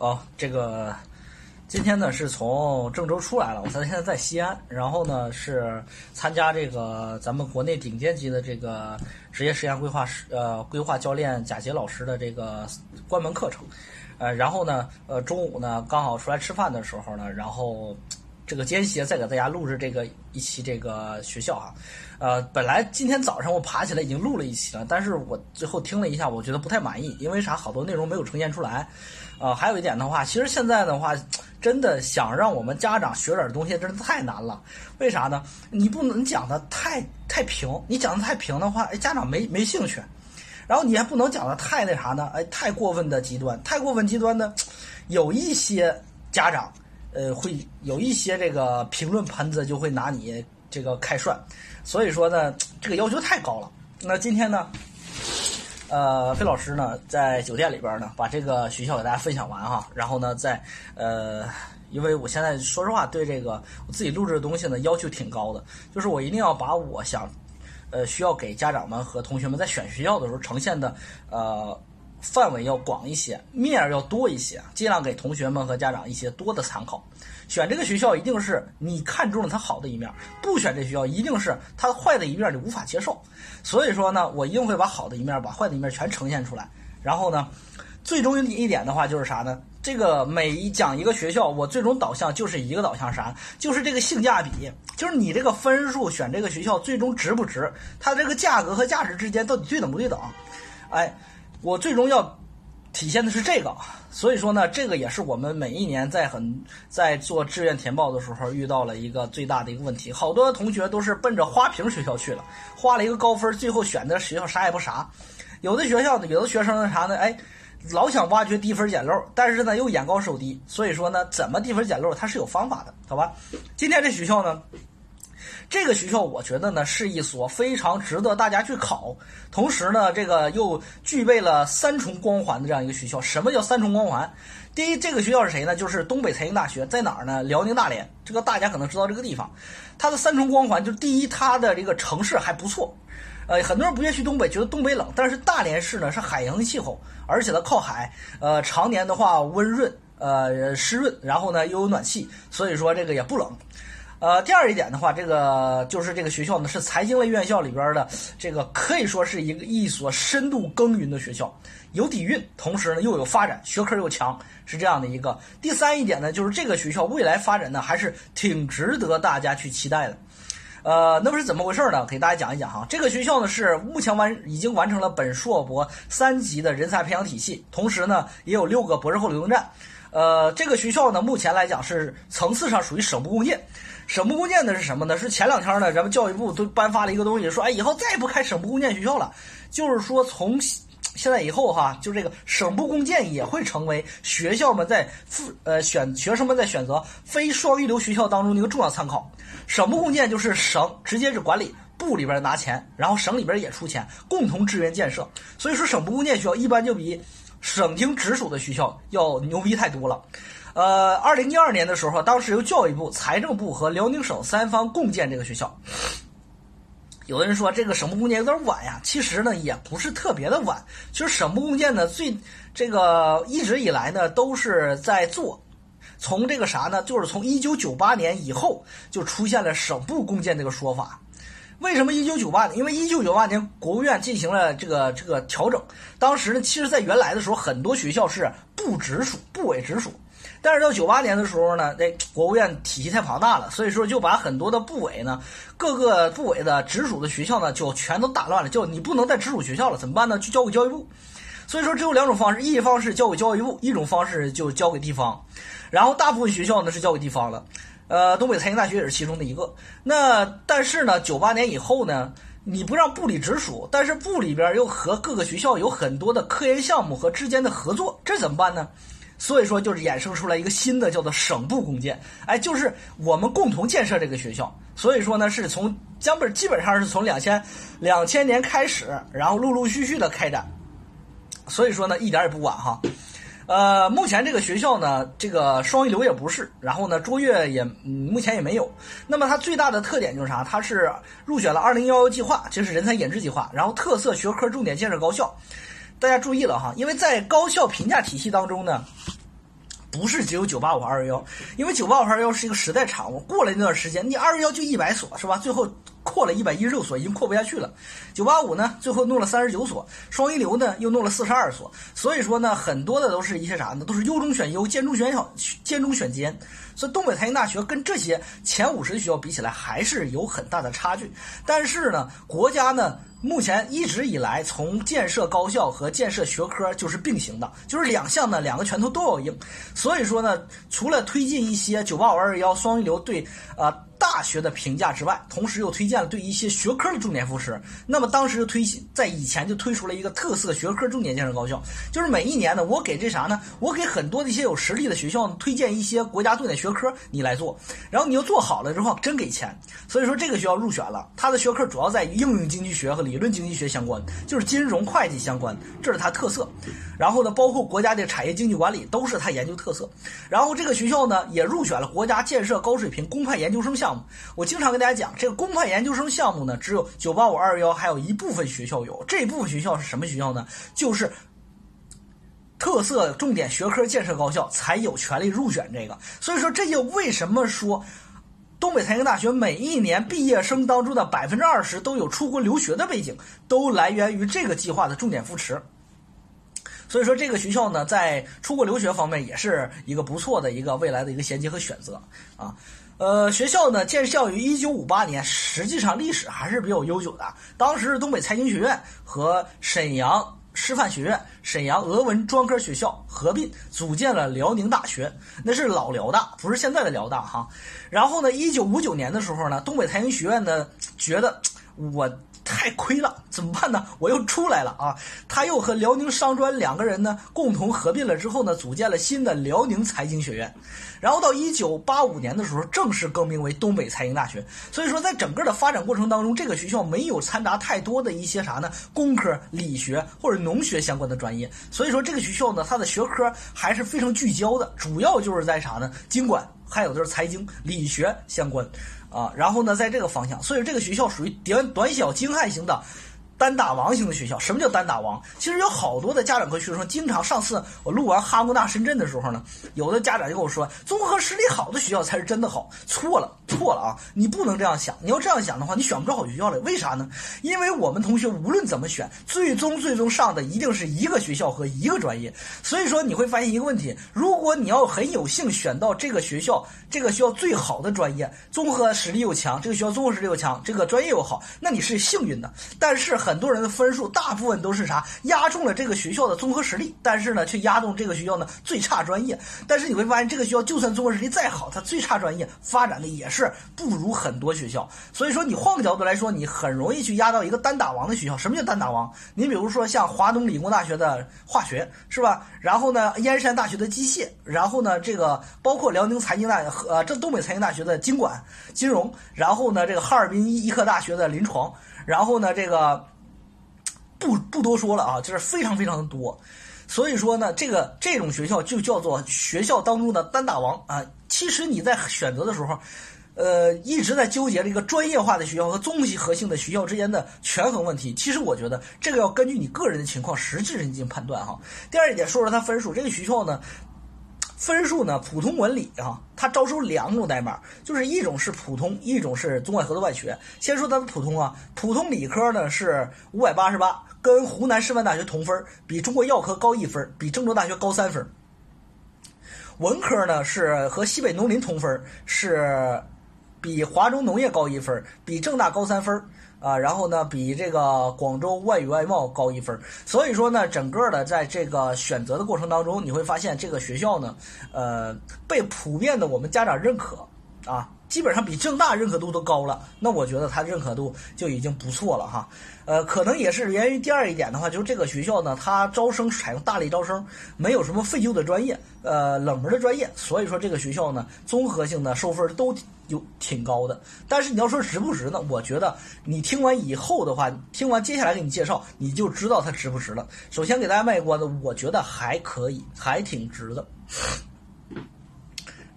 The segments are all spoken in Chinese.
哦，这个今天呢是从郑州出来了，我现在在西安，然后呢是参加这个咱们国内顶尖级的这个职业实验规划师呃规划教练贾杰老师的这个关门课程，呃，然后呢呃中午呢刚好出来吃饭的时候呢，然后。这个间歇再给大家录制这个一期这个学校啊，呃，本来今天早上我爬起来已经录了一期了，但是我最后听了一下，我觉得不太满意，因为啥？好多内容没有呈现出来，呃，还有一点的话，其实现在的话，真的想让我们家长学点东西，真的太难了。为啥呢？你不能讲的太太平，你讲的太平的话，哎，家长没没兴趣。然后你还不能讲的太那啥呢？哎，太过分的极端，太过分极端的，有一些家长。呃，会有一些这个评论喷子就会拿你这个开涮，所以说呢，这个要求太高了。那今天呢，呃，费老师呢在酒店里边呢，把这个学校给大家分享完哈，然后呢，在呃，因为我现在说实话对这个我自己录制的东西呢要求挺高的，就是我一定要把我想呃需要给家长们和同学们在选学校的时候呈现的呃。范围要广一些，面儿要多一些，尽量给同学们和家长一些多的参考。选这个学校一定是你看中了它好的一面，不选这学校一定是它坏的一面你无法接受。所以说呢，我一定会把好的一面、把坏的一面全呈现出来。然后呢，最终一点的话就是啥呢？这个每一讲一个学校，我最终导向就是一个导向啥？就是这个性价比，就是你这个分数选这个学校最终值不值？它这个价格和价值之间到底对等不对等？哎。我最终要体现的是这个，所以说呢，这个也是我们每一年在很在做志愿填报的时候遇到了一个最大的一个问题。好多同学都是奔着花瓶学校去了，花了一个高分，最后选的学校啥也不啥。有的学校呢，有的学生呢啥呢？哎，老想挖掘低分捡漏，但是呢又眼高手低。所以说呢，怎么低分捡漏，它是有方法的，好吧？今天这学校呢？这个学校我觉得呢是一所非常值得大家去考，同时呢这个又具备了三重光环的这样一个学校。什么叫三重光环？第一，这个学校是谁呢？就是东北财经大学，在哪儿呢？辽宁大连。这个大家可能知道这个地方。它的三重光环就是第一，它的这个城市还不错。呃，很多人不愿意去东北，觉得东北冷，但是大连市呢是海洋气候，而且呢靠海，呃，常年的话温润，呃湿润，然后呢又有暖气，所以说这个也不冷。呃，第二一点的话，这个就是这个学校呢是财经类院校里边的这个可以说是一个一所深度耕耘的学校，有底蕴，同时呢又有发展，学科又强，是这样的一个。第三一点呢，就是这个学校未来发展呢还是挺值得大家去期待的。呃，那么是怎么回事呢？给大家讲一讲哈。这个学校呢是目前完已经完成了本硕博三级的人才培养体系，同时呢也有六个博士后流动站。呃，这个学校呢目前来讲是层次上属于省部共建。省部共建的是什么呢？是前两天呢，咱们教育部都颁发了一个东西，说哎，以后再也不开省部共建学校了。就是说，从现在以后哈，就这个省部共建也会成为学校们在复呃选学生们在选择非双一流学校当中的一个重要参考。省部共建就是省直接是管理，部里边拿钱，然后省里边也出钱，共同支援建设。所以说，省部共建学校一般就比省厅直属的学校要牛逼太多了。呃，二零一二年的时候，当时由教育部、财政部和辽宁省三方共建这个学校。有的人说这个省部共建有点晚呀，其实呢也不是特别的晚。其实省部共建呢，最这个一直以来呢都是在做。从这个啥呢，就是从一九九八年以后就出现了省部共建这个说法。为什么一九九八年？因为一九九八年国务院进行了这个这个调整。当时呢，其实在原来的时候，很多学校是部直属、部委直属。但是到九八年的时候呢，那国务院体系太庞大了，所以说就把很多的部委呢，各个部委的直属的学校呢，就全都打乱了，就你不能再直属学校了，怎么办呢？就交给教育部。所以说只有两种方式，一方是交给教育部，一种方式就交给地方。然后大部分学校呢是交给地方了，呃，东北财经大学也是其中的一个。那但是呢，九八年以后呢，你不让部里直属，但是部里边又和各个学校有很多的科研项目和之间的合作，这怎么办呢？所以说，就是衍生出来一个新的叫做省部共建，哎，就是我们共同建设这个学校。所以说呢，是从将本基本上是从两千两千年开始，然后陆陆续续的开展。所以说呢，一点也不晚哈。呃，目前这个学校呢，这个双一流也不是，然后呢，卓越也目前也没有。那么它最大的特点就是啥？它是入选了二零幺幺计划，就是人才引智计划，然后特色学科重点建设高校。大家注意了哈，因为在高校评价体系当中呢，不是只有九八五二幺幺，因为九八五二幺幺是一个时代产物，过了那段时间，你二幺幺就一百所是吧？最后扩了一百一十六所，已经扩不下去了。九八五呢，最后弄了三十九所，双一流呢又弄了四十二所，所以说呢，很多的都是一些啥呢？都是优中选优，尖中选小，尖中选尖。所以东北财经大学跟这些前五十的学校比起来，还是有很大的差距。但是呢，国家呢。目前一直以来，从建设高校和建设学科就是并行的，就是两项呢，两个拳头都要硬。所以说呢，除了推进一些九八五二幺双一流对啊。大学的评价之外，同时又推荐了对一些学科的重点扶持。那么当时就推在以前就推出了一个特色学科重点建设高校，就是每一年呢，我给这啥呢？我给很多的一些有实力的学校推荐一些国家重点学科，你来做。然后你要做好了之后，真给钱。所以说这个学校入选了，它的学科主要在于应用经济学和理论经济学相关，就是金融会计相关，这是它特色。然后呢，包括国家的产业经济管理都是它研究特色。然后这个学校呢，也入选了国家建设高水平公派研究生项。项目，我经常跟大家讲，这个公派研究生项目呢，只有九八五二幺幺，还有一部分学校有。这部分学校是什么学校呢？就是特色重点学科建设高校才有权利入选这个。所以说，这就为什么说东北财经大学每一年毕业生当中的百分之二十都有出国留学的背景，都来源于这个计划的重点扶持。所以说，这个学校呢，在出国留学方面也是一个不错的一个未来的一个衔接和选择啊。呃，学校呢建校于一九五八年，实际上历史还是比较悠久的。当时是东北财经学院和沈阳师范学院、沈阳俄文专科学校合并，组建了辽宁大学，那是老辽大，不是现在的辽大哈。然后呢，一九五九年的时候呢，东北财经学院呢觉得我。太亏了，怎么办呢？我又出来了啊！他又和辽宁商专两个人呢共同合并了之后呢，组建了新的辽宁财经学院。然后到一九八五年的时候，正式更名为东北财经大学。所以说，在整个的发展过程当中，这个学校没有掺杂太多的一些啥呢？工科、理学或者农学相关的专业。所以说，这个学校呢，它的学科还是非常聚焦的，主要就是在啥呢？经管，还有就是财经、理学相关。啊，然后呢，在这个方向，所以这个学校属于短短小精悍型的。单打王型的学校，什么叫单打王？其实有好多的家长和学生经常，上次我录完哈工大深圳的时候呢，有的家长就跟我说，综合实力好的学校才是真的好。错了，错了啊！你不能这样想，你要这样想的话，你选不着好学校了。为啥呢？因为我们同学无论怎么选，最终最终上的一定是一个学校和一个专业。所以说你会发现一个问题：如果你要很有幸选到这个学校，这个学校最好的专业，综合实力又强，这个学校综合实力又强，这个专业又好，那你是幸运的。但是很。很多人的分数大部分都是啥压中了这个学校的综合实力，但是呢却压中这个学校呢最差专业。但是你会发现，这个学校就算综合实力再好，它最差专业发展的也是不如很多学校。所以说，你换个角度来说，你很容易去压到一个单打王的学校。什么叫单打王？你比如说像华东理工大学的化学，是吧？然后呢，燕山大学的机械，然后呢，这个包括辽宁财经大和呃这东北财经大学的经管金融，然后呢，这个哈尔滨医科大学的临床，然后呢，这个。不不多说了啊，就是非常非常的多，所以说呢，这个这种学校就叫做学校当中的单打王啊。其实你在选择的时候，呃，一直在纠结这个专业化的学校和综合性的学校之间的权衡问题。其实我觉得这个要根据你个人的情况实质进行判断哈。第二点，说说它分数，这个学校呢。分数呢？普通文理啊，它招收两种代码，就是一种是普通，一种是中外合作办学。先说它的普通啊，普通理科呢是五百八十八，跟湖南师范大学同分，比中国药科高一分，比郑州大学高三分。文科呢是和西北农林同分，是比华中农业高一分，比郑大高三分。啊，然后呢，比这个广州外语外贸高一分，所以说呢，整个的在这个选择的过程当中，你会发现这个学校呢，呃，被普遍的我们家长认可，啊，基本上比正大认可度都高了，那我觉得它认可度就已经不错了哈。呃，可能也是源于第二一点的话，就是这个学校呢，它招生采用大力招生，没有什么废旧的专业，呃，冷门的专业，所以说这个学校呢，综合性的收分都有挺高的。但是你要说值不值呢？我觉得你听完以后的话，听完接下来给你介绍，你就知道它值不值了。首先给大家卖关子，我觉得还可以，还挺值的。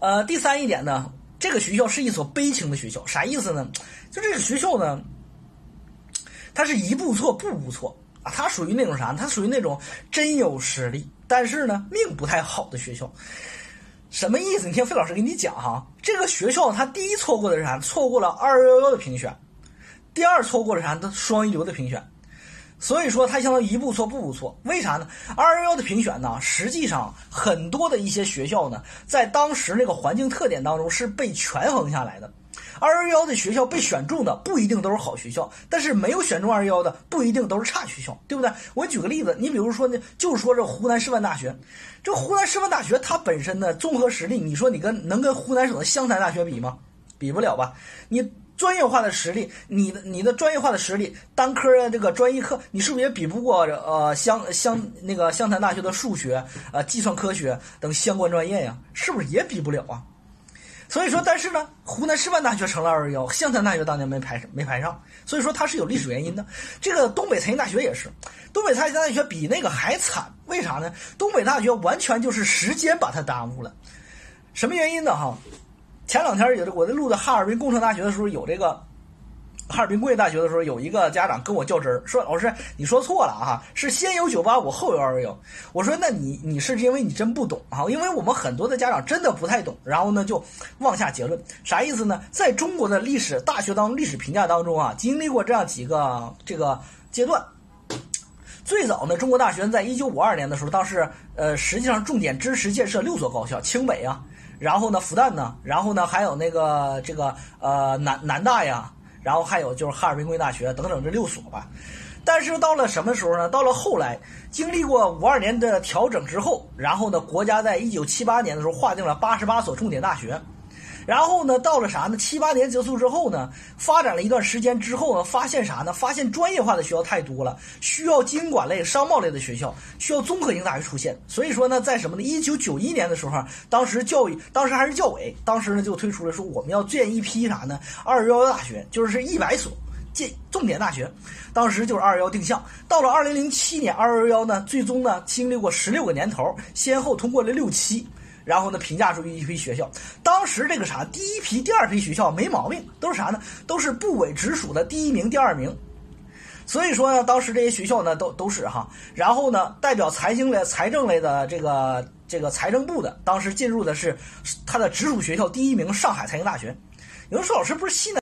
呃，第三一点呢，这个学校是一所悲情的学校，啥意思呢？就这个学校呢。他是一步错步步错啊！他属于那种啥？他属于那种真有实力，但是呢命不太好的学校。什么意思？你听费老师给你讲哈，这个学校他第一错过的是啥？错过了二幺幺的评选，第二错过了啥？他双一流的评选。所以说，它相当于一步错步步错。为啥呢？二幺幺的评选呢，实际上很多的一些学校呢，在当时那个环境特点当中是被权衡下来的。二幺幺的学校被选中的不一定都是好学校，但是没有选中二幺幺的不一定都是差学校，对不对？我举个例子，你比如说呢，就说这湖南师范大学，这湖南师范大学它本身的综合实力，你说你跟能跟湖南省的湘潭大学比吗？比不了吧？你。专业化的实力，你的你的专业化的实力，单科的这个专业课，你是不是也比不过呃湘湘那个湘潭大学的数学、呃计算科学等相关专业呀？是不是也比不了啊？所以说，但是呢，湖南师范大学成了二幺幺，湘潭大学当年没排上没排上，所以说它是有历史原因的。这个东北财经大学也是，东北财经大学比那个还惨，为啥呢？东北大学完全就是时间把它耽误了，什么原因呢？哈？前两天有的我在录的哈尔滨工程大学的时候，有这个哈尔滨工业大学的时候，有一个家长跟我较真儿，说老师你说错了啊，是先有九八五后有二幺幺。我说那你你是因为你真不懂啊，因为我们很多的家长真的不太懂，然后呢就妄下结论，啥意思呢？在中国的历史大学当中历史评价当中啊，经历过这样几个这个阶段。最早呢，中国大学在一九五二年的时候，当时呃实际上重点支持建设六所高校，清北啊。然后呢，复旦呢，然后呢，还有那个这个呃南南大呀，然后还有就是哈尔滨工业大学等等这六所吧。但是到了什么时候呢？到了后来，经历过五二年的调整之后，然后呢，国家在一九七八年的时候划定了八十八所重点大学。然后呢，到了啥呢？七八年结束之后呢，发展了一段时间之后呢，发现啥呢？发现专业化的学校太多了，需要经管类、商贸类的学校，需要综合性大学出现。所以说呢，在什么呢？一九九一年的时候，当时教育，当时还是教委，当时呢就推出了说，我们要建一批啥呢？二幺幺大学，就是一百所建重点大学。当时就是二幺幺定向。到了二零零七年，二幺幺呢，最终呢，经历过十六个年头，先后通过了六期。然后呢，评价出一批学校。当时这个啥，第一批、第二批学校没毛病，都是啥呢？都是部委直属的第一名、第二名。所以说呢，当时这些学校呢，都都是哈。然后呢，代表财经类、财政类的这个这个财政部的，当时进入的是他的直属学校第一名——上海财经大学。有人说，老师不是西南？